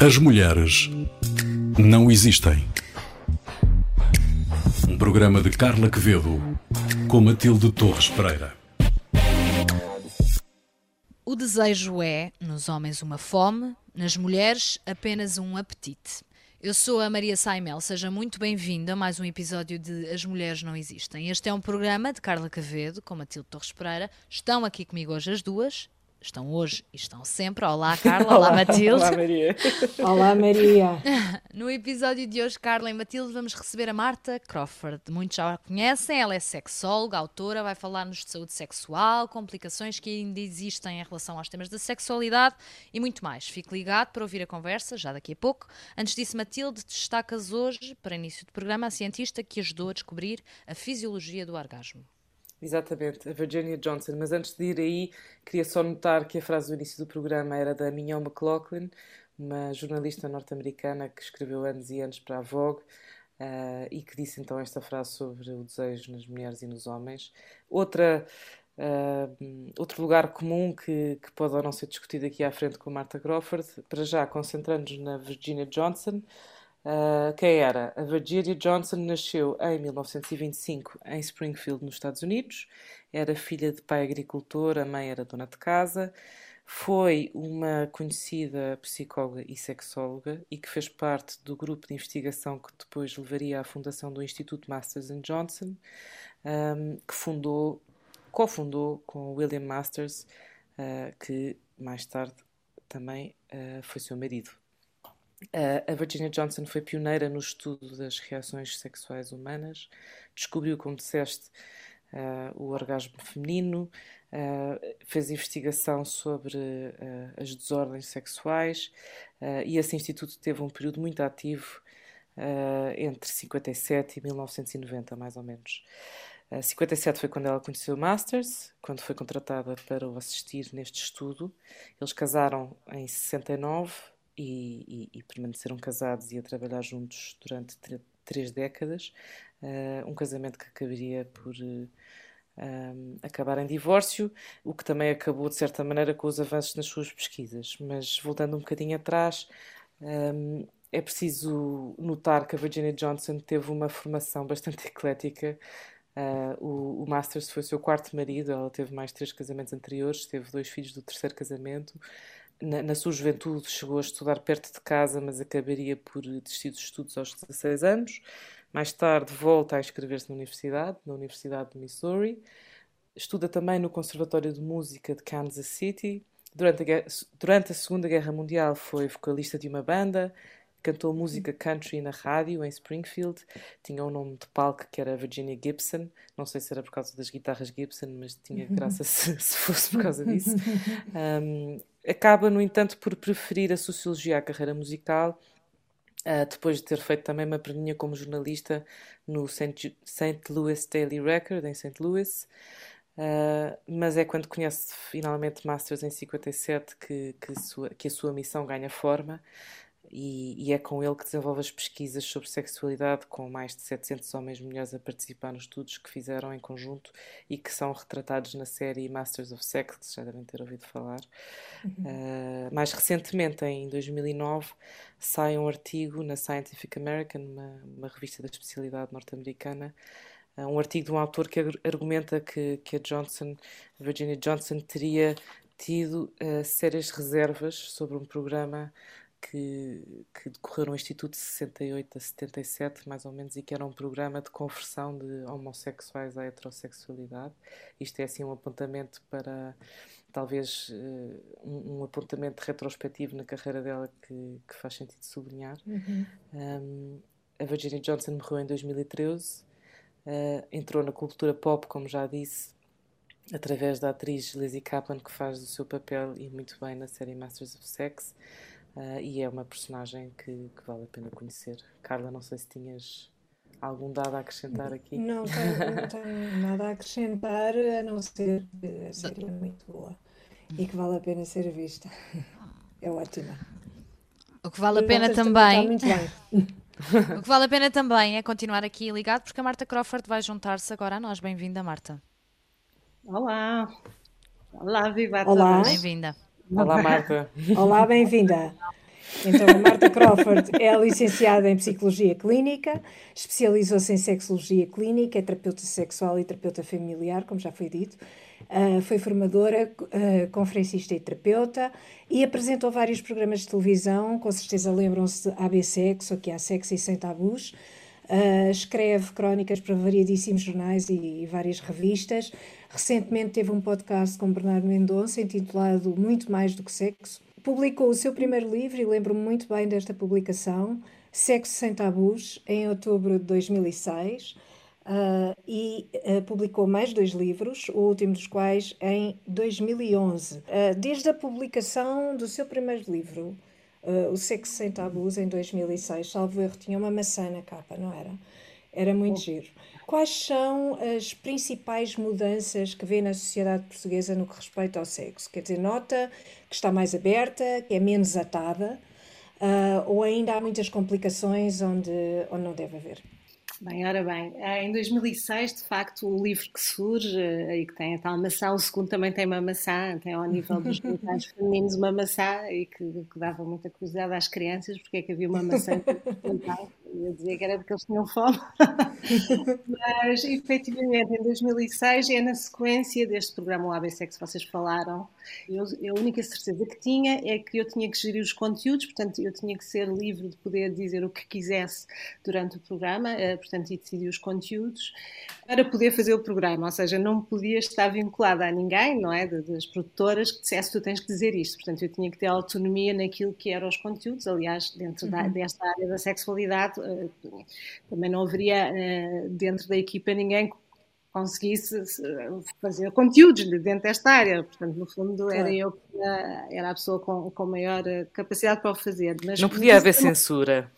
As mulheres não existem. Um programa de Carla Quevedo com Matilde Torres Pereira. O desejo é, nos homens, uma fome, nas mulheres, apenas um apetite. Eu sou a Maria Saimel, seja muito bem-vinda a mais um episódio de As Mulheres Não Existem. Este é um programa de Carla Quevedo com Matilde Torres Pereira. Estão aqui comigo hoje as duas, estão hoje e estão sempre. Olá, Carla. Olá, Matilde. Olá, Maria. Olá, Maria. No episódio de hoje, Carla e Matilde, vamos receber a Marta Crawford. Muitos já a conhecem, ela é sexóloga, autora, vai falar-nos de saúde sexual, complicações que ainda existem em relação aos temas da sexualidade e muito mais. Fique ligado para ouvir a conversa, já daqui a pouco. Antes disso, Matilde, destacas hoje, para início do programa, a cientista que ajudou a descobrir a fisiologia do orgasmo. Exatamente, a Virginia Johnson. Mas antes de ir aí, queria só notar que a frase do início do programa era da Mignon McLaughlin, uma jornalista norte-americana que escreveu anos e anos para a Vogue uh, e que disse então esta frase sobre o desejo nas mulheres e nos homens. Outra, uh, outro lugar comum que, que pode ou não ser discutido aqui à frente com Martha Crawford, para já concentrando-nos na Virginia Johnson. Uh, quem era? A Virginia Johnson nasceu em 1925 em Springfield, nos Estados Unidos. Era filha de pai agricultor, a mãe era dona de casa. Foi uma conhecida psicóloga e sexóloga e que fez parte do grupo de investigação que depois levaria à fundação do Instituto Masters Johnson, um, que fundou, cofundou com William Masters, uh, que mais tarde também uh, foi seu marido. A Virginia Johnson foi pioneira no estudo das reações sexuais humanas, descobriu, como disseste, o orgasmo feminino, fez investigação sobre as desordens sexuais e esse instituto teve um período muito ativo entre 57 e 1990, mais ou menos. Uh, 57 foi quando ela conheceu o Masters, quando foi contratada para o assistir neste estudo. Eles casaram em 69 e, e, e, permaneceram casados e a trabalhar juntos durante três décadas. Uh, um casamento que acabaria por uh, um, acabar em divórcio, o que também acabou de certa maneira com os avanços nas suas pesquisas. Mas voltando um bocadinho atrás, um, é preciso notar que a Virginia Johnson teve uma formação bastante eclética. Uh, o, o, Masters foi o seu quarto marido, ela teve mais três casamentos anteriores, teve dois filhos do terceiro casamento na, na, sua juventude chegou a estudar perto de casa, mas acabaria por desistir dos estudos aos 16 anos. Mais tarde volta a inscrever-se na universidade, na Universidade de Missouri. Estuda também no Conservatório de Música de Kansas City. Durante a, durante a Segunda Guerra Mundial foi vocalista de uma banda, cantou música country na rádio em Springfield, tinha um nome de palco que era Virginia Gibson, não sei se era por causa das guitarras Gibson, mas tinha graça se, se fosse por causa disso. Um, acaba, no entanto, por preferir a sociologia à carreira musical, uh, depois de ter feito também uma perninha como jornalista no St. Louis Daily Record, em St. Louis. Uh, mas é quando conhece finalmente Masters em 57 que, que, sua, que a sua missão ganha forma e, e, é com ele que desenvolve as pesquisas sobre sexualidade, com mais de 700 homens e mulheres a participar nos estudos que fizeram em conjunto e que são retratados na série Masters of Sex, que já devem ter ouvido falar. Uhum. Uh, mais recentemente, em 2009, sai um artigo na Scientific American, uma, uma revista da especialidade norte-americana, uh, um artigo de um autor que argumenta que, que a Johnson, a Virginia Johnson, teria tido uh, sérias reservas sobre um programa que, que decorreram no Instituto de 68 a 77, mais ou menos, e que era um programa de conversão de homossexuais à heterossexualidade. Isto é assim um apontamento para talvez uh, um, um, apontamento retrospectivo na carreira dela que, que faz sentido sublinhar. Uhum. Um, a Virginia Johnson morreu em 2013, uh, eh, entrou na cultura pop, como já disse, através da atriz Lizzie Kaplan, que faz o seu papel e muito bem na série Masters of Sex. Uh, e é uma personagem que, que, vale a pena conhecer. Carla, não sei se tinhas algum dado a acrescentar aqui. Não tenho, não tenho nada a acrescentar, a não ser que a série é muito boa e que vale a pena ser vista. É ótima. O que vale a pena também. o que vale a pena também é continuar aqui ligado, porque a Marta Crawford vai juntar-se agora a nós. Bem-vinda, Marta. Então, a Marta Crawford é licenciada em Psicologia Clínica, especializou-se em Sexologia Clínica, é terapeuta sexual e terapeuta familiar, como já foi dito. Uh, foi formadora, uh, conferencista e terapeuta e apresentou vários programas de televisão, com certeza lembram-se de AB Sexo, que é Sexo e Sem Tabus. Uh, escreve crónicas para variadíssimos jornais e, e, várias revistas. Recentemente teve um podcast com Bernardo Mendonça intitulado Muito Mais do que Sexo. Publicou o seu primeiro livro e lembro-me muito bem desta publicação, Sexo Sem Tabus, em outubro de 2006. Uh, e uh, publicou mais dois livros, o último dos quais em 2011. Uh, desde a publicação do seu primeiro livro, O Sexo Sem Tabus, em 2006, salvo erro, tinha uma maçã na capa, não era? Era muito giro. Quais são as principais mudanças que vê na sociedade portuguesa no que respeita ao sexo? Quer dizer, nota que está mais aberta, que é menos atada, ou ainda há muitas complicações onde, onde não deve haver? Bem, ora bem, eh, em 2006, de facto, o livro que surge eh, e que tem a tal maçã, o segundo também tem uma maçã, tem ao nível dos genitais femininos uma maçã e que, que, dava muita curiosidade às crianças, porque é que havia uma maçã eu dizia que era porque eles tinham fome. Mas, efetivamente, em 2006, é na sequência deste programa o ABC que vocês falaram, eu, a única certeza que tinha é que eu tinha que gerir os conteúdos, portanto, eu tinha que ser livre de poder dizer o que quisesse durante o programa, eh, portanto, e decidir os conteúdos para poder fazer o programa, ou seja, não podia estar vinculada a ninguém, não é, das produtoras que dissesse tu tens que dizer isto, portanto, eu tinha que ter autonomia naquilo que eram os conteúdos, aliás, dentro uhum. da, desta área da sexualidade, também não haveria eh, dentro da equipa ninguém conseguisse fazer conteúdos dentro desta área. Portanto, no fundo, claro. era eu que era a pessoa com, com maior eh, capacidade para o fazer. Mas, não podia haver censura.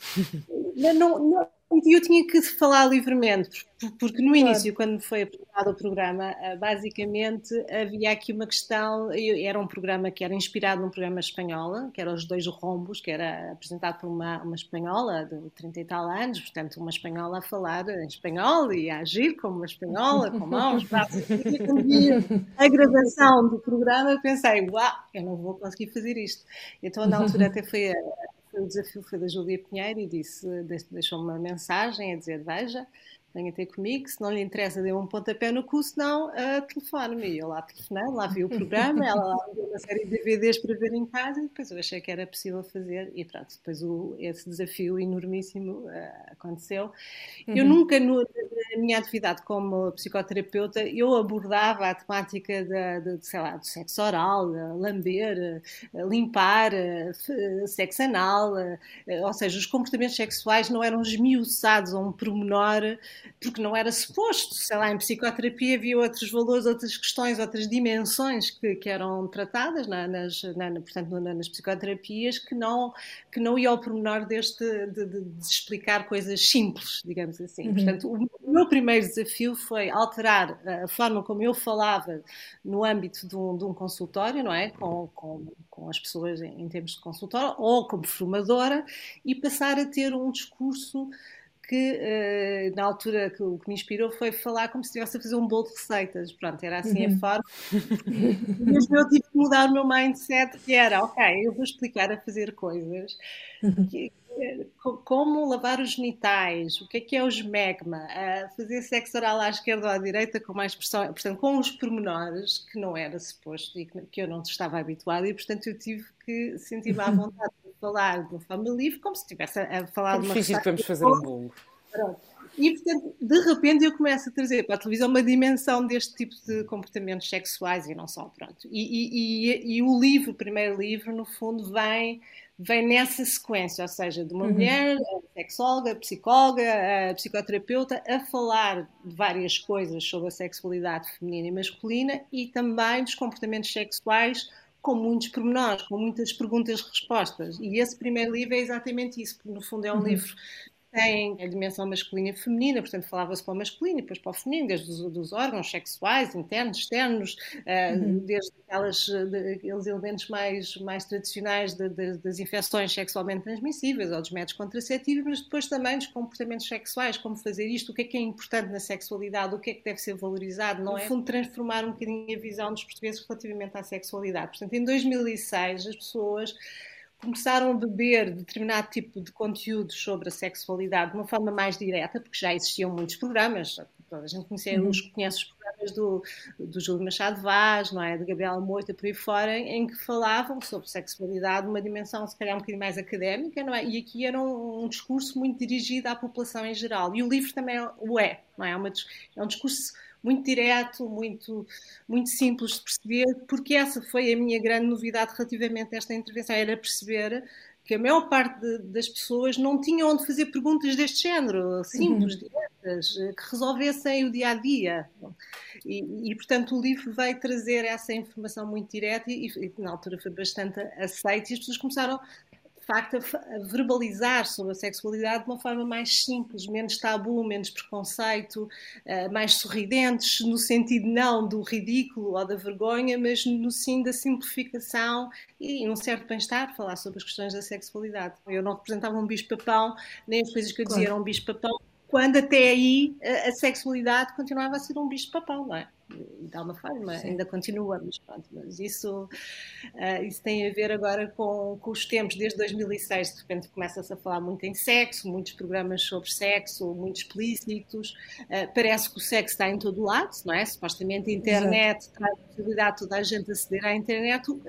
Não, não, e eu tinha que falar livremente, porque no início, quando foi apresentado o programa, eh, basicamente havia aqui uma questão. Era um programa que era inspirado num programa espanhol, que era Os Dois Rombos, que era apresentado por uma, uma espanhola de 30 e tal anos, portanto, uma espanhola a falar em espanhol e a agir como uma espanhola, com mãos, braços. E quando vi a gravação do programa, eu pensei, uau, eu não vou conseguir fazer isto. Então, na altura, até foi a o desafio foi da Júlia Pinheiro e disse, deixou-me uma mensagem a dizer, veja, venha ter comigo, se não lhe interessa, dê um pontapé no cu, senão uh, telefone-me. E eu lá telefonei, lá vi o programa, ela lá me deu uma série de DVDs para ver em casa e depois eu achei que era possível fazer e pronto, depois o, esse desafio enormíssimo uh, aconteceu. Uhum. Eu nunca, no, na minha atividade como psicoterapeuta, eu abordava a temática da, de, sei lá, do sexo oral, lamber, limpar, sexo anal, ou seja, os comportamentos sexuais não eram esmiuçados a um pormenor porque não era suposto. Sei lá, em psicoterapia havia outros valores, outras questões, outras dimensões que, que eram tratadas na, nas, na, portanto, nas psicoterapias que não, que não ia ao pormenor deste, de, de, de explicar coisas simples, digamos assim. Uhum. Portanto, o meu primeiro desafio foi alterar a forma como eu falava no âmbito de um, de um consultório, não é? Com, com, com as pessoas em, em termos de consultório, ou como formadora, e passar a ter um discurso que uh, na altura que o que me inspirou foi falar como se estivesse a fazer um bolo de receitas. Pronto, era assim uhum. a forma. Mesmo eu tive que mudar o meu mindset, que era, ok, eu vou explicar a fazer coisas. Uhum. Que, como lavar os genitais, o que é que é o esmegma, fazer sexo oral à esquerda ou à direita com mais pressão, portanto, com os pormenores que não era suposto e que eu não estava habituada e, portanto, eu tive que sentir-me à vontade falar de uma forma livre como se estivesse a, falar é de uma difícil que vamos fazer um bolo. E, portanto, de repente eu começo a trazer para a televisão uma dimensão deste tipo de comportamentos sexuais e não só, pronto. E, e, e, e o livro, o primeiro livro, no fundo, vem, vem nessa sequência, ou seja, de uma uhum. mulher, sexóloga, psicóloga, psicoterapeuta, a falar de várias coisas sobre a sexualidade feminina e masculina e também dos comportamentos sexuais com muitos pormenores, com muitas perguntas-respostas. E esse primeiro livro é exatamente isso, porque no fundo é um uhum. livro tem a dimensão masculina e feminina, portanto falava-se para o masculino e depois para o feminino, desde os dos órgãos sexuais, internos, externos, uh, uhum. desde aquelas, de, aqueles elementos mais, mais tradicionais de, de, das infecções sexualmente transmissíveis ou dos métodos contraceptivos, mas depois também dos comportamentos sexuais, como fazer isto, o que é que é importante na sexualidade, o que é que deve ser valorizado, não é? No fundo, transformar um bocadinho a visão dos portugueses relativamente à sexualidade. Portanto, em 2006, as pessoas começaram a beber determinado tipo de conteúdo sobre a sexualidade de uma forma mais direta, porque já existiam muitos programas, a gente conhece, uhum. os, conhece os programas do, do Júlio Machado Vaz, não é? de Gabriela Moita, por aí fora, em que falavam sobre sexualidade numa dimensão se calhar um bocadinho mais académica, não é? E aqui era um, um discurso muito dirigido à população em geral. E o livro também o é, não é? É, uma, é um discurso muito direto, muito, muito simples de perceber, porque essa foi a minha grande novidade relativamente a esta intervenção, era perceber que a maior parte de, das pessoas não tinha onde fazer perguntas deste género, simples, uhum. diretas, que resolvessem o dia a dia. E, e, portanto, o livro vai trazer essa informação muito direta e, e na altura foi bastante aceito e as pessoas começaram facto, a, verbalizar sobre a sexualidade de uma forma mais simples, menos tabu, menos preconceito, uh, mais sorridentes, no sentido não do ridículo ou da vergonha, mas no sim da simplificação e um certo bem-estar, falar sobre as questões da sexualidade. Eu não representava um bicho-papão, nem as coisas que eu dizia eram um bicho-papão, quando até aí a, a sexualidade continuava a ser um bicho-papão, não é? De alguma forma, Sim. ainda continua, mas pronto, mas isso, uh, isso tem a ver agora com, com os tempos, desde 2006, de repente começa-se a falar muito em sexo, muitos programas sobre sexo, muito explícitos, uh, parece que o sexo está em todo lado, não é? Supostamente a internet Exato. traz a possibilidade de toda a gente aceder à internet, uh,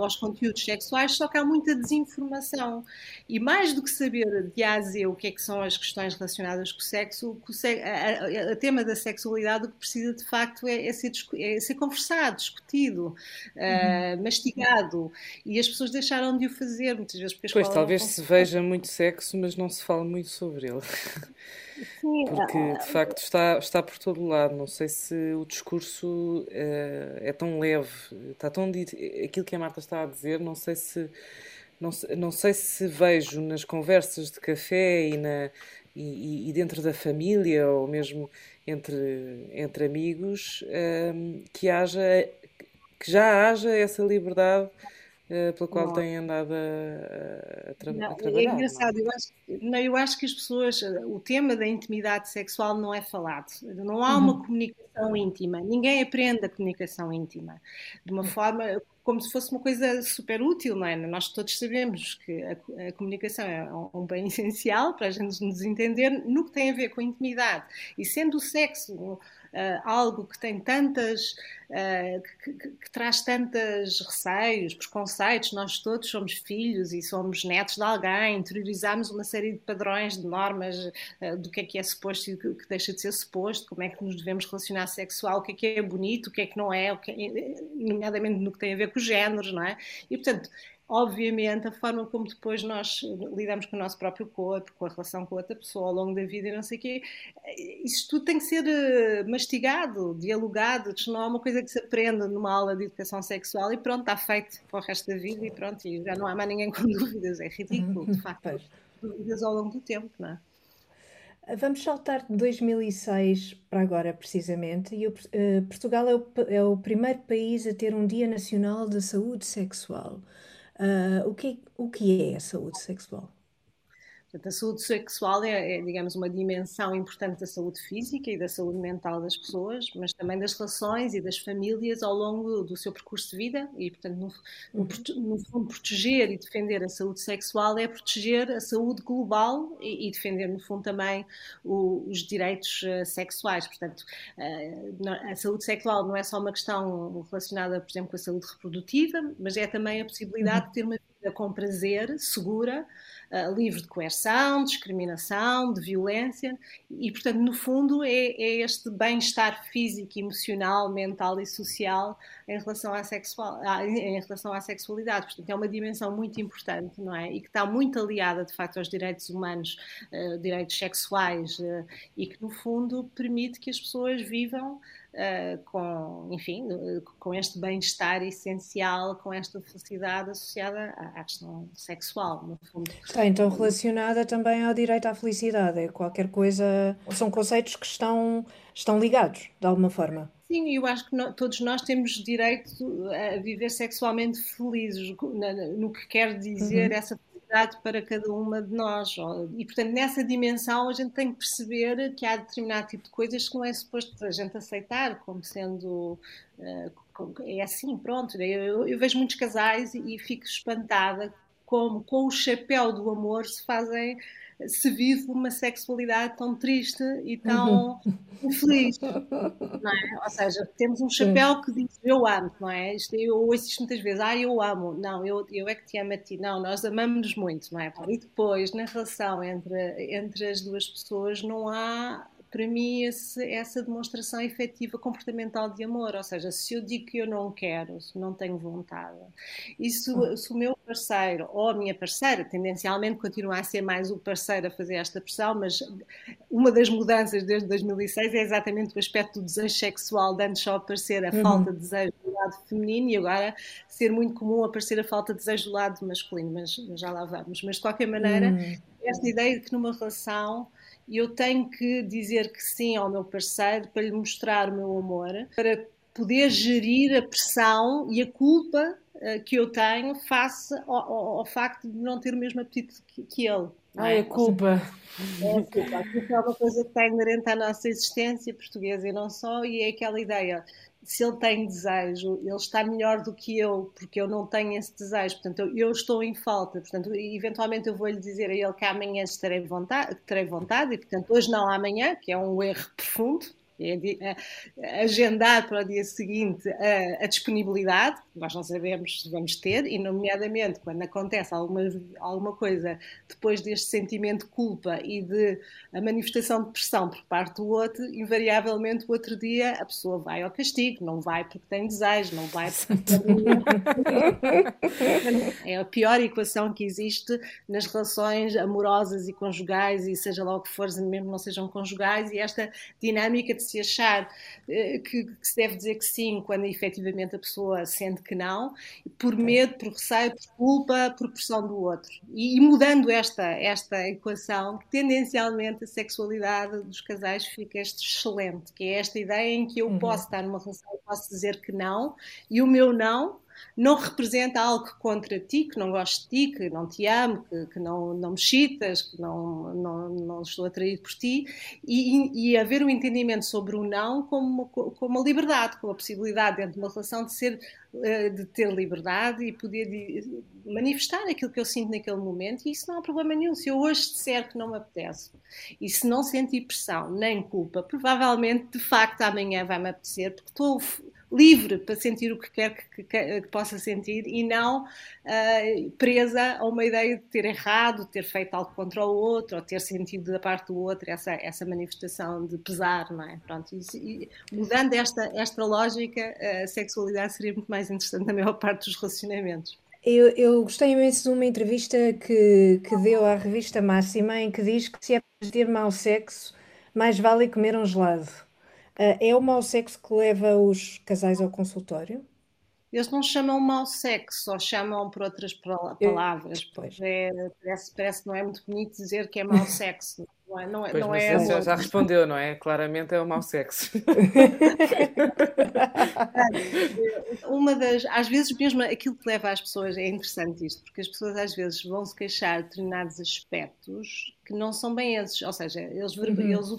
aos conteúdos sexuais, só que há muita desinformação, e mais do que saber de A a Z o que é que são as questões relacionadas com o sexo, o, sexo, a, a, a tema da sexualidade o que precisa de facto é é, é, ser, é ser conversado, discutido, uhum. uh, mastigado. E as pessoas deixaram de o fazer muitas vezes. Porque pois, talvez se veja muito sexo, mas não se fala muito sobre ele. Sim, porque ah, de facto está, está por todo lado. Não sei se o discurso uh, é tão leve, está tão aquilo que a Marta está a dizer, não sei se não, não sei se vejo nas conversas de café e, na, e, e dentro da família ou mesmo entre, entre amigos, um, que haja que já haja essa liberdade uh, pela qual têm andado a, a, tra não, a, trabalhar. É engraçado, não? Eu, acho, não, eu acho que as pessoas, o tema da intimidade sexual não é falado. Não há uma uhum. comunicação íntima. Ninguém aprende a comunicação íntima de uma forma como se fosse uma coisa super útil, não é? Nós todos sabemos que a, a, comunicação é um bem essencial para a gente nos entender no que tem a ver com a intimidade. E sendo o sexo uh, algo que tem tantas, uh, que, que, que, traz tantas receios, preconceitos, nós todos somos filhos e somos netos de alguém, interiorizamos uma série de padrões, de normas uh, do que é que é suposto e o que deixa de ser suposto, como é que nos devemos relacionar sexual, o que é que é bonito, o que é que não é, é, nomeadamente no que tem a ver com os géneros, não é? E, portanto, obviamente, a forma como depois nós lidamos com o nosso próprio corpo, com a relação com outra pessoa ao longo da vida e não sei o quê, isso tudo tem que ser eh, mastigado, dialogado, não é uma coisa que se aprende numa aula de educação sexual e pronto, está feito para o resto da vida e pronto, e já não há mais ninguém com dúvidas, é ridículo, de facto, dúvidas ao longo do tempo, não é? Vamos saltar de 2006 para agora, precisamente, e o, uh, Portugal é o, é o primeiro país a ter um Dia Nacional de Saúde Sexual. Uh, o, que, o que é a saúde sexual? Portanto, a saúde sexual é, é, digamos, uma dimensão importante da saúde física e da saúde mental das pessoas, mas também das relações e das famílias ao longo do seu percurso de vida. E, portanto, no, no, uhum. no fundo, proteger e defender a saúde sexual é proteger a saúde global e, e defender, no fundo, também o, os direitos uh, sexuais. Portanto, uh, a saúde sexual não é só uma questão relacionada, por exemplo, com a saúde reprodutiva, mas é também a possibilidade uhum. de ter uma vida com prazer, segura livre de coerção, discriminação, de violência, e, portanto, no fundo, é, é este bem-estar físico, emocional, mental e social em relação, à sexual, em relação à sexualidade. Portanto, é uma dimensão muito importante, não é? E que está muito aliada, de facto, aos direitos humanos, uh, direitos sexuais, uh, e que, no fundo, permite que as pessoas vivam uh, com, enfim, com este bem-estar essencial, com esta felicidade associada à, à questão sexual, no fundo. Está então relacionada também ao direito à felicidade, é qualquer coisa, são conceitos que estão, estão ligados, de alguma forma. Sim, eu acho que no, todos nós temos direito a viver sexualmente felizes, no, no que quer dizer uhum. essa para cada uma de nós. E, portanto, nessa dimensão, a gente tem que perceber que há determinado tipo de coisas que não é suposto a gente aceitar como sendo. Uh, é assim, pronto. Eu, vejo muitos casais e fico espantada como com o chapéu do amor se fazem se vive uma sexualidade tão triste e tão uhum. infeliz, não é? Ou seja, temos um chapéu que diz eu amo, não é? Eu ouço isto muitas vezes, ah, eu amo, não, eu, eu é que te amo a ti, não, nós amamos-nos muito, não é? E depois, na relação entre, entre as duas pessoas, não há para mim, esse, essa demonstração efetiva comportamental de amor. Ou seja, se eu digo que eu não quero, se não tenho vontade, e se, hum. se o meu parceiro ou a minha parceira, tendencialmente continua a ser mais o parceiro a fazer esta pressão, mas uma das mudanças desde 2006 é exatamente o aspecto do desejo sexual, de antes só aparecer a uhum. falta de desejo do lado feminino e agora ser muito comum aparecer a falta de desejo do lado masculino, mas, mas já lá vamos. Mas de qualquer maneira, uhum. esta ideia de que numa relação e eu tenho que dizer que sim ao meu parceiro para lhe mostrar o meu amor, para poder gerir a pressão e a culpa uh, que eu tenho face ao, ao, ao, facto de não ter o mesmo apetite que, que ele. Ai, a culpa. É a culpa. A culpa é uma coisa que está inerente à nossa existência portuguesa e não só, e é aquela ideia se ele tem desejo, ele está melhor do que eu, porque eu não tenho esse desejo, portanto, eu, eu estou em falta, portanto, eventualmente eu vou-lhe dizer a ele que amanhã terei vontade, terei vontade, e portanto, hoje não amanhã, que é um erro profundo, é, é agendar para o dia seguinte a, a, disponibilidade, nós não sabemos se vamos ter, e nomeadamente quando acontece alguma, alguma coisa depois deste sentimento de culpa e de a manifestação de pressão por parte do outro, invariavelmente o outro dia a pessoa vai ao castigo, não vai porque tem desejo, não vai porque é a pior equação que existe nas relações amorosas e conjugais, e seja lá o que for, mesmo não sejam conjugais, e esta dinâmica de se achar uh, que, que, se deve dizer que sim quando efetivamente a pessoa sente que não, por medo, por receio, por culpa, por pressão do outro. E, e mudando esta, esta equação, tendencialmente a sexualidade dos casais fica excelente, que é esta ideia em que eu uhum. posso estar numa relação, posso dizer que não, e o meu não não representa algo contra ti, que não gosto de ti, que não te amo, que, que não, não me chitas, que não, não, não estou atraído por ti, e, e haver um entendimento sobre o não como, como uma liberdade, como a possibilidade dentro de uma relação de ser eh, de ter liberdade e poder manifestar aquilo que eu sinto naquele momento, e isso não há problema nenhum. Se eu hoje disser que não me apetece e se não sentir pressão nem culpa, provavelmente de facto amanhã vai me apetecer, porque estou livre para sentir o que quer que, que, que possa sentir e não uh, presa a uma ideia de ter errado, ter feito algo contra o outro ou ter sentido da parte do outro essa, essa manifestação de pesar, não é? Pronto, e, e, mudando esta, esta lógica, a sexualidade seria muito mais interessante na maior parte dos relacionamentos. Eu, eu gostei imenso de uma entrevista que, que deu à revista Máxima em que diz que se é para ter mau sexo, mais vale comer um gelado. Uh, é o mau sexo que leva os casais ao consultório? Eles não chamam mau sexo, só chamam por outras palavras. É, parece, parece que não é muito bonito dizer que é mau sexo. Não é, não é, pois, não é já, já respondeu, não é? Claramente é o mau sexo. Uma das, às vezes mesmo aquilo que leva as pessoas, é interessante isto, porque as pessoas às vezes vão se queixar de determinados aspectos que não são bem esses, ou seja, eles, uhum. eles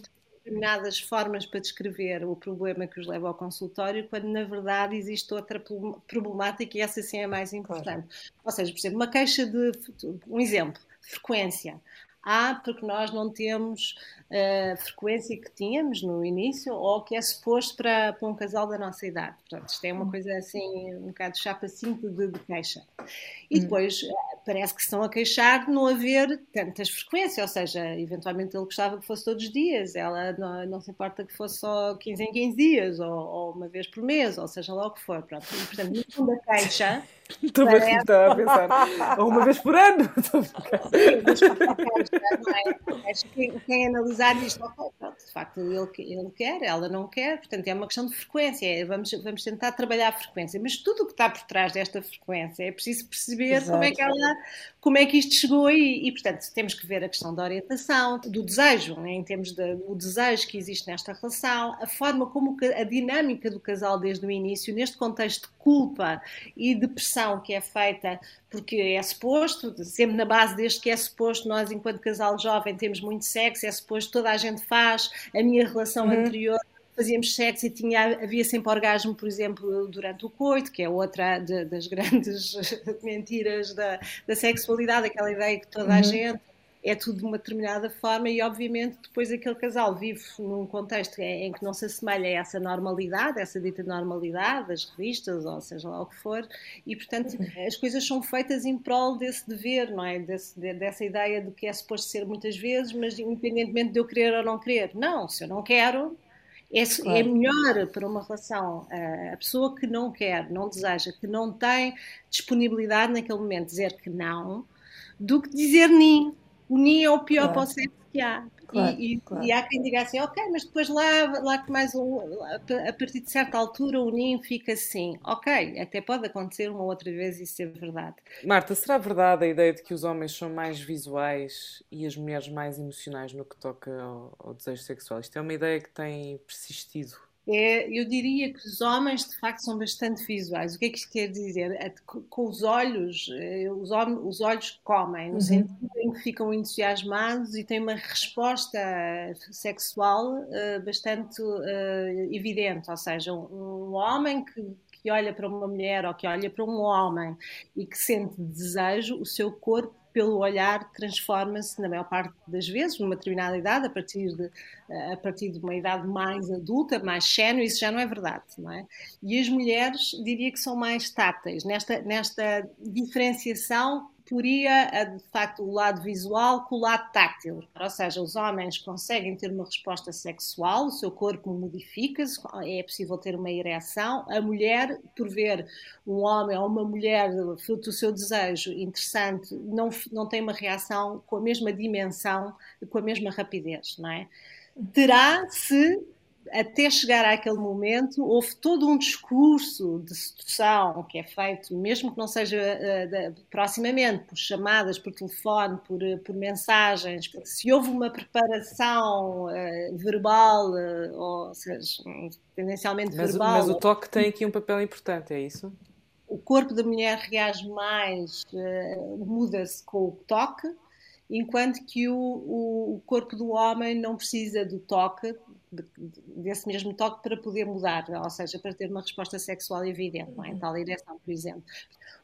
determinadas formas para descrever o problema que os leva ao consultório, quando na verdade existe outra problemática e essa sim é mais importante. Claro. Ou seja, por exemplo, uma queixa de. Um exemplo, frequência. Ah, porque nós não temos a frequência que tínhamos no início ou que é suposto para, para um casal da nossa idade. Portanto, isto é uma coisa assim, um bocado chapa cinco de, de queixa. E hum. depois eh, parece que estão a queixar de não haver tantas frequências, ou seja, eventualmente ele gostava que fosse todos os dias, ela não, não se importa que fosse só 15 em 15 dias ou, ou, uma vez por mês, ou seja lá o que for. Pronto. E, portanto, no fundo a queixa. Estou parece... a pensar, ou uma vez por ano. Sim, mas a não é? Quem, quem analisa analisar isto, ok, pronto, de facto ele, ele quer, ela não quer, portanto é uma questão de frequência, é, vamos, vamos tentar trabalhar a frequência, mas tudo o que está por trás desta frequência é preciso perceber Exato. como é que ela, como é que isto chegou aí, e portanto temos que ver a questão da orientação, do desejo, né, em termos do desejo que existe nesta relação, a forma como a dinâmica do casal desde o início, neste contexto de culpa e de pressão que é feita porque é suposto, sempre na base deste que é suposto, nós enquanto casal jovem temos muito sexo, é suposto toda a gente faz, a minha relação uhum. anterior fazíamos sexo e tinha, havia sempre orgasmo, por exemplo, durante o coito, que é outra de, das grandes mentiras da, da sexualidade, aquela ideia que toda a uhum. gente é tudo de uma determinada forma e obviamente depois aquele casal vive num contexto em que não se assemelha a essa normalidade, essa dita normalidade das revistas ou seja lá o que for e portanto as coisas são feitas em prol desse dever, não é? Desse, dessa ideia de que é suposto ser muitas vezes, mas independentemente de eu querer ou não querer. Não, se eu não quero, é, claro. é, melhor para uma relação a pessoa que não quer, não deseja, que não tem disponibilidade naquele momento dizer que não, do que dizer nem o ninho é o pior claro. para o sexo que há. Claro, e, e, claro. e, há quem diga assim, ok, mas depois lá, lá que mais um, a partir de certa altura o ninho fica assim. Ok, até pode acontecer uma outra vez isso ser verdade. Marta, será verdade a ideia de que os homens são mais visuais e as mulheres mais emocionais no que toca ao, ao desejo sexual? Isto é uma ideia que tem persistido é, eu diria que os homens de facto são bastante visuais. O que é que isto quer dizer? É, com os olhos, eh, os, os olhos comem, no uhum. sentido em que ficam entusiasmados e têm uma resposta sexual uh, bastante uh, evidente. Ou seja, um, um homem que, que olha para uma mulher ou que olha para um homem e que sente desejo, o seu corpo pelo olhar transforma-se na maior parte das vezes numa determinada idade a partir de a partir de uma idade mais adulta mais sénior isso já não é verdade não é e as mulheres diria que são mais táteis nesta nesta diferenciação poria de facto o lado visual com o lado táctil. Ou seja, os homens conseguem ter uma resposta sexual, o seu corpo modifica-se, é possível ter uma ereção. A mulher, por ver um homem ou uma mulher, fruto do seu desejo interessante, não, não tem uma reação com a mesma dimensão, com a mesma rapidez, não é? Terá se até chegar àquele momento, houve todo um discurso de sedução que é feito, mesmo que não seja uh, de, proximamente, por chamadas, por telefone, por, uh, por mensagens. Se houve uma preparação uh, verbal, ou seja, tendencialmente mas, verbal. Mas o toque tem aqui um papel importante, é isso? O corpo da mulher reage mais, muda-se com o toque, enquanto que o, o, corpo do homem não precisa do toque, desse mesmo toque para poder mudar, ou seja, para ter uma resposta sexual evidente, não é? em tal direção, por exemplo.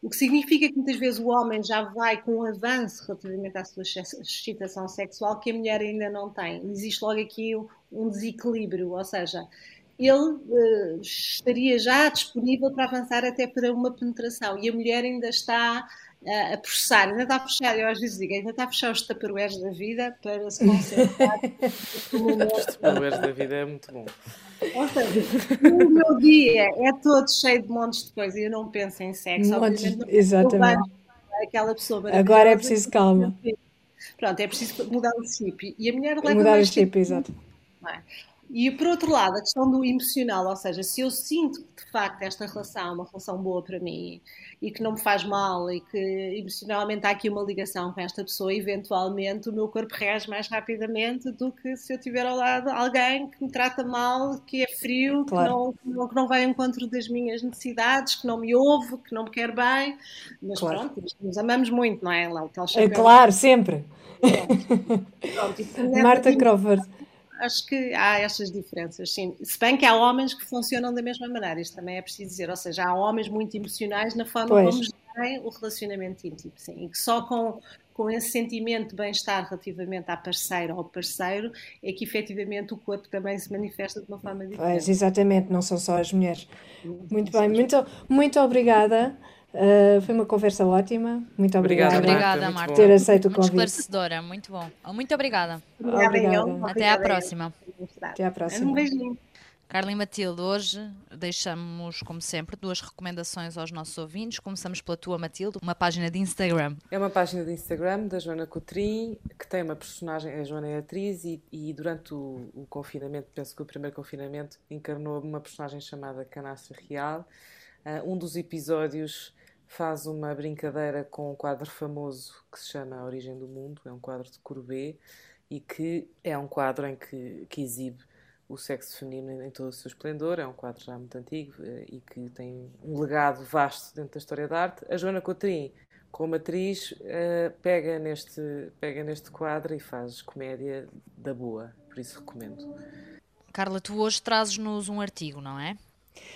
O que significa que muitas vezes o homem já vai com um avanço relativamente à sua excitação sexual que a mulher ainda não tem. Existe logo aqui um desequilíbrio, ou seja, ele uh, estaria já disponível para avançar até para uma penetração e a mulher ainda está a, processar, ainda está a fechar, eu às vezes digo, ainda está a fechar os taparueres da vida para se concentrar Os taparueres da vida é muito bom. Ou seja, o meu dia é todo cheio de montes de coisas e eu não penso em sexo. Montes, exatamente. Aquela pessoa Agora é preciso calma. Pronto, é preciso mudar o chip. E a mulher leva Mudar o chip, exato. É? E por outro lado, a questão do emocional, ou seja, se eu sinto que de facto esta relação é uma relação boa para mim e que não me faz mal e que emocionalmente há aqui uma ligação com esta pessoa, eventualmente o meu corpo reage mais rapidamente do que se eu tiver ao lado alguém que me trata mal, que é frio, claro. que, não, que não vai ao encontro das minhas necessidades, que não me ouve, que não me quer bem. Mas claro. pronto, nos amamos muito, não é? Lá, o tal é claro, sempre. Pronto, Marta Crawford acho que há estas diferenças, sim. Se bem que há homens que funcionam da mesma maneira, isto também é preciso dizer. Ou seja, há homens muito emocionais na forma pois. como gerem o relacionamento íntimo, sim. E que só com, com esse sentimento de bem-estar relativamente à parceira ou parceiro é que efetivamente o corpo também se manifesta de uma forma diferente. Pois, exatamente, não são só as mulheres. Muito, muito bem, muito, muito obrigada. Uh, foi uma conversa ótima. Muito obrigada. Obrigada, Marta. Por ter aceito o convite. Muito esclarecedora, muito bom. Muito obrigada. Obrigada. Até à próxima. Até à próxima. Um beijinho. Carla e Matilde, hoje deixamos, como sempre, duas recomendações aos nossos ouvintes. Começamos pela tua, Matilde, uma página de Instagram. É uma página de Instagram da Joana Coutrin, que tem uma personagem, a Joana é atriz, e, e durante o, o, confinamento, penso que o primeiro confinamento, encarnou uma personagem chamada Canastra Real. Uh, um dos episódios faz uma brincadeira com um quadro famoso que se chama A Origem do Mundo, é um quadro de Courbet e que é um quadro em que, que exibe o sexo feminino em todo o seu esplendor, é um quadro já muito antigo eh, e que tem um legado vasto dentro da história da arte. A Joana Coutrin, como atriz, eh, pega neste, pega neste quadro e faz comédia da boa, por isso recomendo. Carla, tu hoje trazes-nos um artigo, não é?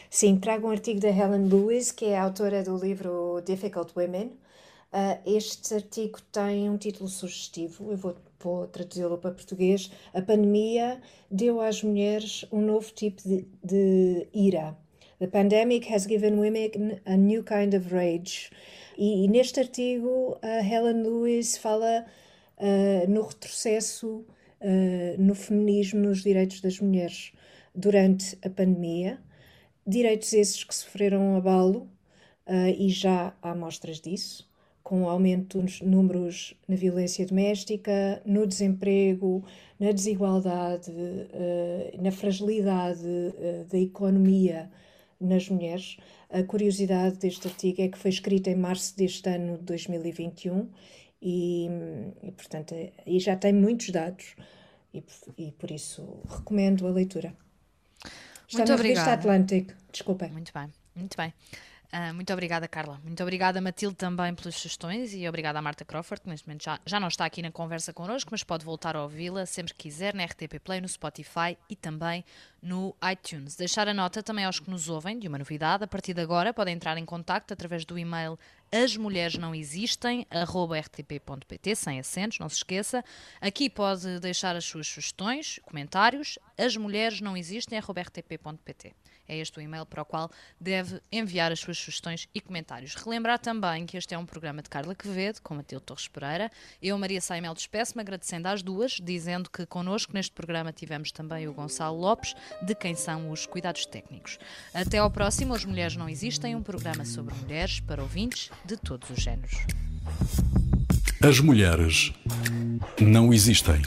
Sim, trago um artigo da Helen Lewis, que é a autora do livro Difficult Women. Uh, este artigo tem um título sugestivo, eu vou, vou traduzi-lo para português. A pandemia deu às mulheres um novo tipo de, de ira. The pandemic has given women a new kind of rage. E, e neste artigo, a Helen Lewis fala uh, no retrocesso uh, no feminismo, nos direitos das mulheres durante a pandemia Direitos esses que sofreram abalo, uh, e já há mostras disso, com o aumento dos números na violência doméstica, no desemprego, na desigualdade, uh, na fragilidade uh, da economia nas mulheres. A curiosidade deste artigo é que foi escrito em março deste ano de 2021 e, e portanto, e já tem muitos dados e, e por isso recomendo a leitura. Está muito na obrigada. revista Atlântico. Desculpa. Muito bem, muito bem. Uh, muito obrigada, Carla. Muito obrigada, Matilde, também pelas sugestões e obrigada à Marta Crawford, que neste momento já, já não está aqui na conversa connosco, mas pode voltar a ouvi-la sempre que quiser na RTP Play, no Spotify e também no iTunes. Deixar a nota também aos que nos ouvem de uma novidade. A partir de agora podem entrar em contato através do e-mail as mulheres não existem, rtp.pt, sem acentos, não se esqueça. Aqui pode deixar as suas sugestões, comentários. As mulheres não existem, rtp.pt. É este o e-mail para o qual deve enviar as suas sugestões e comentários. Relembrar também que este é um programa de Carla Quevedo, com Matilde Torres Pereira. Eu, Maria Saimel, despeço-me agradecendo às duas, dizendo que connosco neste programa tivemos também o Gonçalo Lopes, de quem são os cuidados técnicos. Até ao próximo, As Mulheres Não Existem, um programa sobre mulheres para ouvintes de todos os géneros. As mulheres não existem.